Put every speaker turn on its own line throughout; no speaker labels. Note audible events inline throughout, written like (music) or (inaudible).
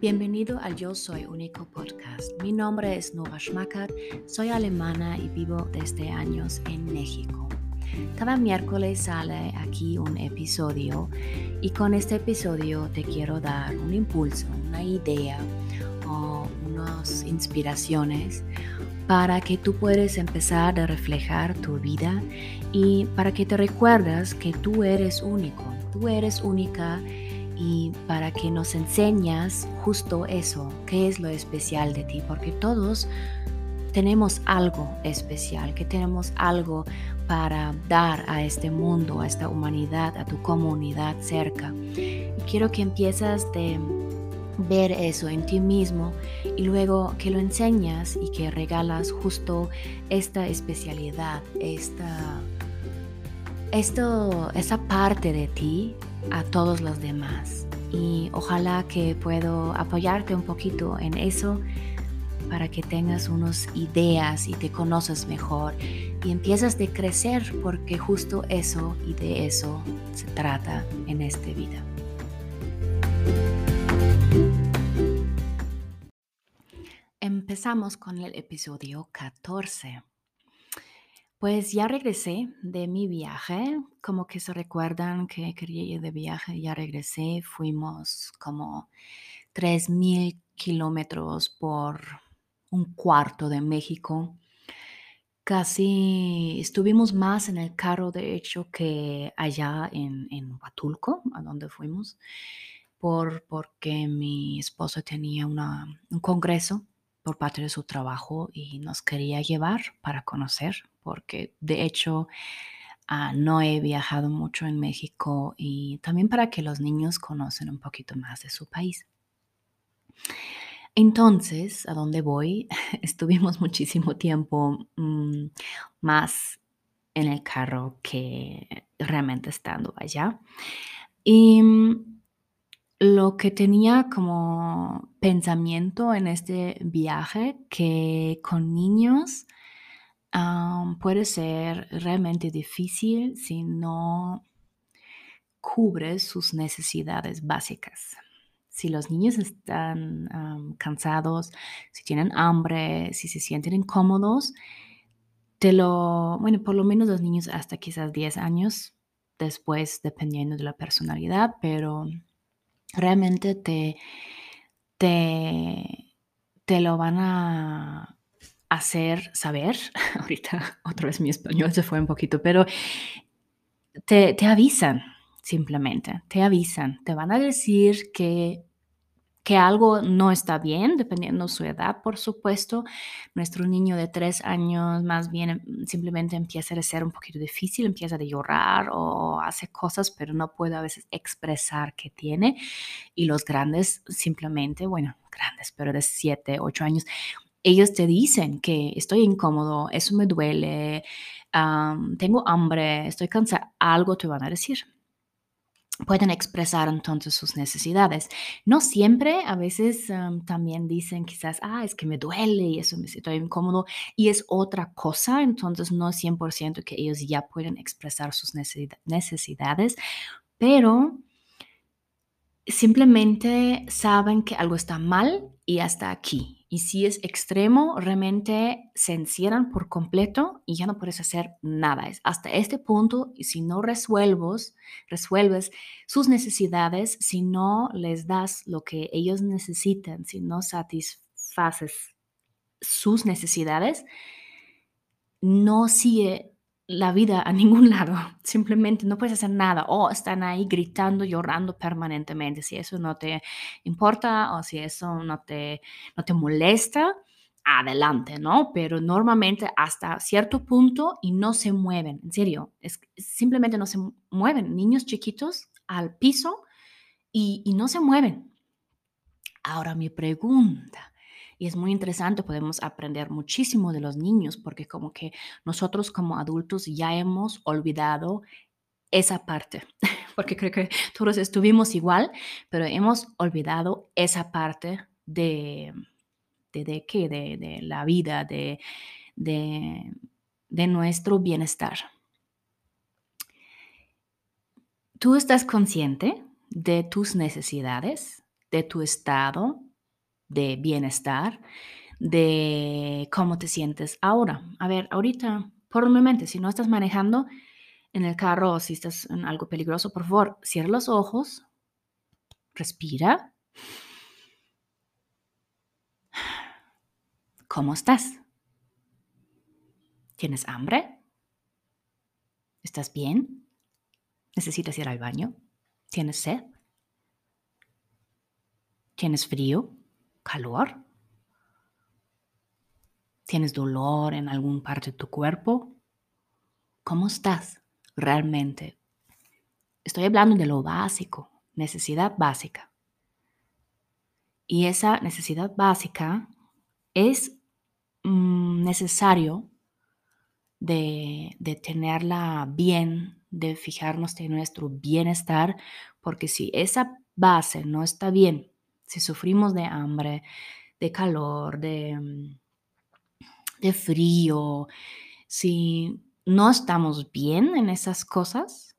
Bienvenido al Yo Soy Único podcast. Mi nombre es Nora Schmackert, soy alemana y vivo desde años en México. Cada miércoles sale aquí un episodio y con este episodio te quiero dar un impulso, una idea o unas inspiraciones para que tú puedas empezar a reflejar tu vida y para que te recuerdas que tú eres único, tú eres única y para que nos enseñas justo eso, qué es lo especial de ti, porque todos tenemos algo especial, que tenemos algo para dar a este mundo, a esta humanidad, a tu comunidad cerca. Y quiero que empieces de ver eso en ti mismo y luego que lo enseñas y que regalas justo esta especialidad, esta, esto, esa parte de ti a todos los demás. Y ojalá que puedo apoyarte un poquito en eso para que tengas unas ideas y te conoces mejor y empiezas de crecer porque justo eso y de eso se trata en esta vida. Empezamos con el episodio 14. Pues ya regresé de mi viaje, como que se recuerdan que quería ir de viaje, ya regresé, fuimos como 3.000 kilómetros por un cuarto de México. Casi estuvimos más en el carro, de hecho, que allá en, en Huatulco, a donde fuimos, por, porque mi esposo tenía una, un congreso por parte de su trabajo y nos quería llevar para conocer, porque de hecho ah, no he viajado mucho en México y también para que los niños conocen un poquito más de su país. Entonces, ¿a dónde voy? (laughs) Estuvimos muchísimo tiempo mm, más en el carro que realmente estando allá. Y mm, lo que tenía como pensamiento en este viaje que con niños puede ser realmente difícil si no cubres sus necesidades básicas. Si los niños están cansados, si tienen hambre, si se sienten incómodos, te lo, bueno, por lo menos los niños hasta quizás 10 años, después dependiendo de la personalidad, pero realmente te, te, te lo van a hacer saber. (laughs) Ahorita otra vez mi español se fue un poquito, pero te, te avisan simplemente, te avisan, te van a decir que que algo no está bien, dependiendo de su edad, por supuesto. Nuestro niño de tres años más bien em, simplemente empieza a ser un poquito difícil, empieza a llorar o hace cosas, pero no puede a veces expresar que tiene. Y los grandes simplemente, bueno, grandes, pero de siete, ocho años, ellos te dicen que estoy incómodo, eso me duele, tengo hambre, estoy cansado, algo te van a decir pueden expresar entonces sus necesidades. No siempre, a veces también dicen quizás, ah, es que me duele y eso me siento incómodo y es otra cosa, entonces no es 100% que ellos ya pueden expresar sus necesidades, pero simplemente saben que algo está mal y hasta aquí. Y si es extremo, realmente se encierran por completo y ya no puedes hacer nada. Es hasta este punto, y si no resuelves, resuelves sus necesidades, si no les das lo que ellos necesitan, si no satisfaces sus necesidades, no sigue la vida a ningún (laughs) lado. Simplemente no puedes hacer nada o están ahí gritando, llorando permanentemente. Si eso no te importa o si eso no te, no te molesta, adelante, ¿no? Pero normalmente hasta cierto punto y no se mueven, en serio, simplemente no se mueven. Niños chiquitos al piso y, y no se mueven. Ahora mi pregunta, y es muy interesante, podemos aprender muchísimo de los niños porque como que nosotros como adultos ya hemos olvidado esa parte, (laughs) porque creo que todos estuvimos igual, pero hemos olvidado esa parte de, de, de qué, de, de, la vida, de, de, de nuestro bienestar. ¿Tú estás consciente de tus necesidades, de tu estado, de bienestar, de cómo te sientes ahora. A ver, ahorita, por un momento, si no estás manejando en el carro o si estás en algo peligroso, por favor, cierra los ojos, respira. ¿Cómo estás? ¿Tienes hambre? ¿Estás bien? ¿Necesitas ir al baño? ¿Tienes sed? ¿Tienes frío? ¿Calor? ¿Tienes dolor en algún parte de tu cuerpo? ¿Cómo estás realmente? Estoy hablando de lo básico, necesidad básica. Y esa necesidad básica es mm, necesario de, de tenerla bien, de fijarnos en nuestro bienestar, porque si esa base no está bien, si sufrimos de hambre, de calor, de, mm, de frío, si no estamos bien en esas cosas,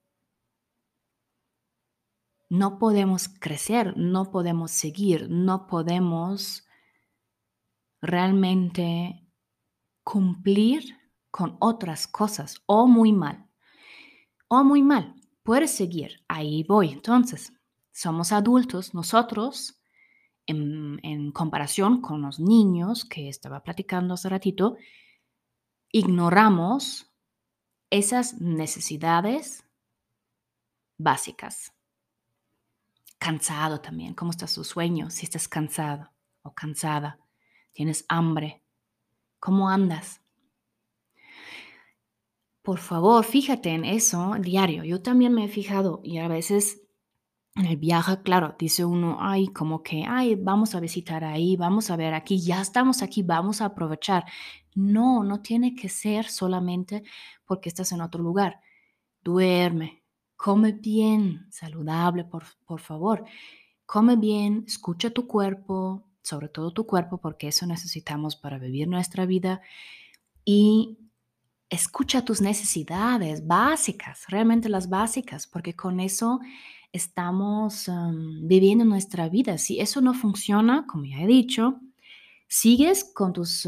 no podemos crecer, no podemos seguir, no podemos realmente cumplir con otras cosas o muy mal. O muy mal, puedes seguir, ahí voy. Entonces, somos adultos, nosotros, en, comparación con los niños que estaba platicando hace ratito, ignoramos esas necesidades básicas. Cansado también, ¿cómo está su sueño? Si estás cansado o cansada, tienes hambre, ¿cómo andas? Por favor, fíjate en eso diario. Yo también me he fijado y a veces en el viaje, claro, dice uno, ay, como que, ay, vamos a visitar ahí, vamos a ver aquí, ya estamos aquí, vamos a aprovechar. No, no tiene que ser solamente porque estás en otro lugar. Duerme, come bien, saludable, por, por favor. Come bien, escucha tu cuerpo, sobre todo tu cuerpo, porque eso necesitamos para vivir nuestra vida. Y escucha tus necesidades básicas, realmente las básicas, porque con eso estamos viviendo nuestra vida. Si eso no funciona, como ya he dicho, sigues con tus,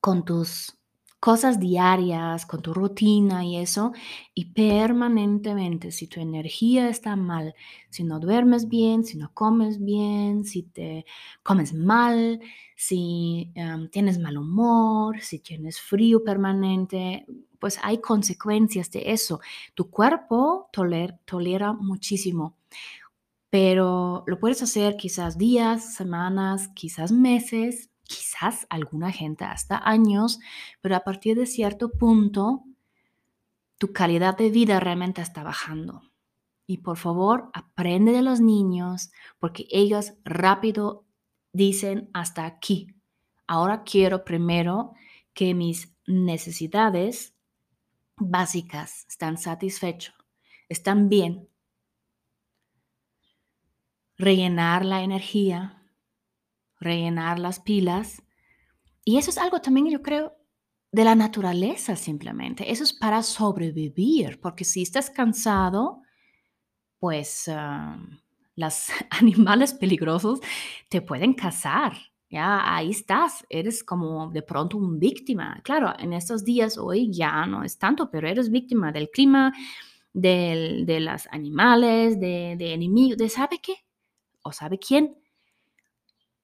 con tus cosas diarias, con tu rutina y eso, y permanentemente, si tu energía está mal, si no duermes bien, si no comes bien, si te comes mal, si tienes mal humor, si tienes frío permanente, pues hay consecuencias de eso. Tu cuerpo tolera muchísimo, pero lo puedes hacer quizás días, semanas, quizás meses, quizás alguna gente hasta años, pero a partir de cierto punto, tu calidad de vida realmente está bajando. Y por favor, aprende de los niños, porque ellos rápido dicen hasta aquí. Ahora quiero primero que mis necesidades básicas están satisfechos, están bien. Rellenar la energía, rellenar las pilas. Y eso es algo también, yo creo, de la naturaleza simplemente. Eso es para sobrevivir, porque si estás cansado, pues uh, los (laughs) animales peligrosos te pueden cazar. Ya ahí estás, eres como de pronto un víctima. Claro, en estos días hoy ya no es tanto, pero eres víctima del clima, de los animales, de, de enemigos, de sabe qué o sabe quién.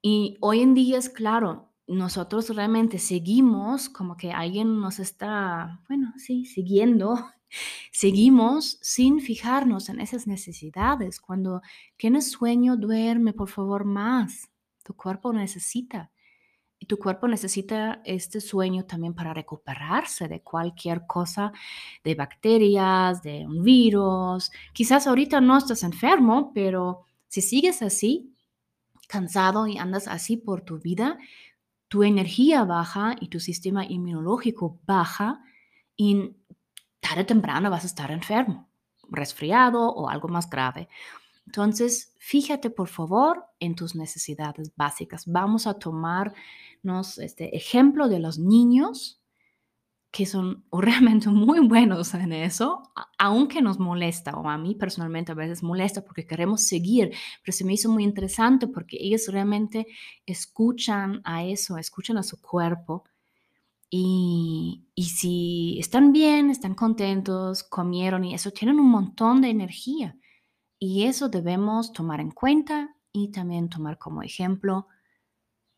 Y hoy en día es claro, nosotros realmente seguimos como que alguien nos está, bueno, sí, siguiendo, (laughs) seguimos sin fijarnos en esas necesidades. Cuando tienes sueño, duerme, por favor, más. Tu cuerpo necesita. Y tu cuerpo necesita este sueño también para recuperarse de cualquier cosa, de bacterias, de un virus. Quizás ahorita no estás enfermo, pero si sigues así, cansado y andas así por tu vida, tu energía baja y tu sistema inmunológico baja y tarde o temprano vas a estar enfermo, resfriado o algo más grave. Entonces, fíjate por favor en tus necesidades básicas. Vamos a tomarnos este ejemplo de los niños que son realmente (laughs) muy buenos en eso, aunque nos molesta, o a mí personalmente a veces molesta porque queremos seguir, pero se me hizo muy interesante porque ellos realmente escuchan a eso, escuchan a su cuerpo. Y, y si están bien, están contentos, comieron y eso, tienen un montón de energía. Y eso debemos tomar en cuenta y también tomar como ejemplo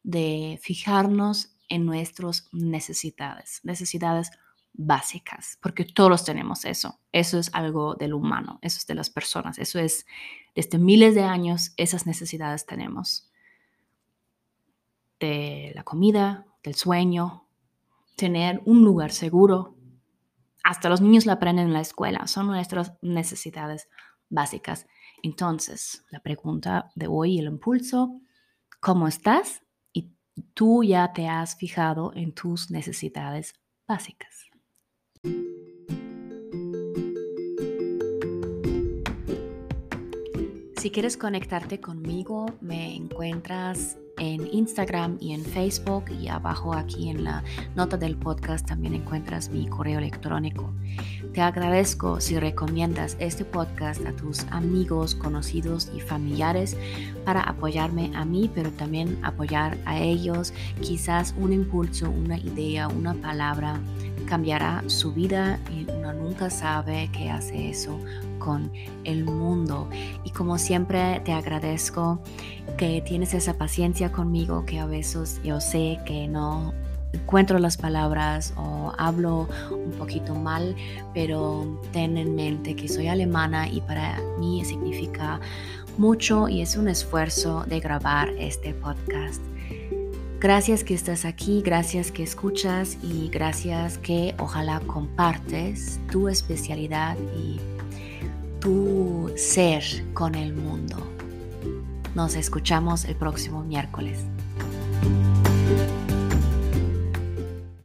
de fijarnos en nuestras necesidades, necesidades básicas, porque todos tenemos eso. Eso es algo del humano, eso es de las personas, eso es desde miles de años, esas necesidades tenemos. De la comida, del sueño, tener un lugar seguro. Hasta los niños lo aprenden en la escuela, son nuestras necesidades básicas. Entonces, la pregunta de hoy, el impulso, ¿cómo estás? Tú ya te has fijado en tus necesidades básicas. Si quieres conectarte conmigo, me encuentras en Instagram y en Facebook y abajo aquí en la nota del podcast también encuentras mi correo electrónico. Te agradezco si recomiendas este podcast a tus amigos, conocidos y familiares para apoyarme a mí, pero también apoyar a ellos. Quizás un impulso, una idea, una palabra cambiará su vida y uno nunca sabe qué hace eso con el mundo. Y como siempre te agradezco que tienes esa paciencia conmigo, que a veces yo sé que no encuentro las palabras o hablo un poquito mal, pero ten en mente que soy alemana y para mí significa mucho y es un esfuerzo de grabar este podcast. Gracias que estás aquí, gracias que escuchas y gracias que ojalá compartes tu especialidad y tu ser con el mundo. Nos escuchamos el próximo miércoles.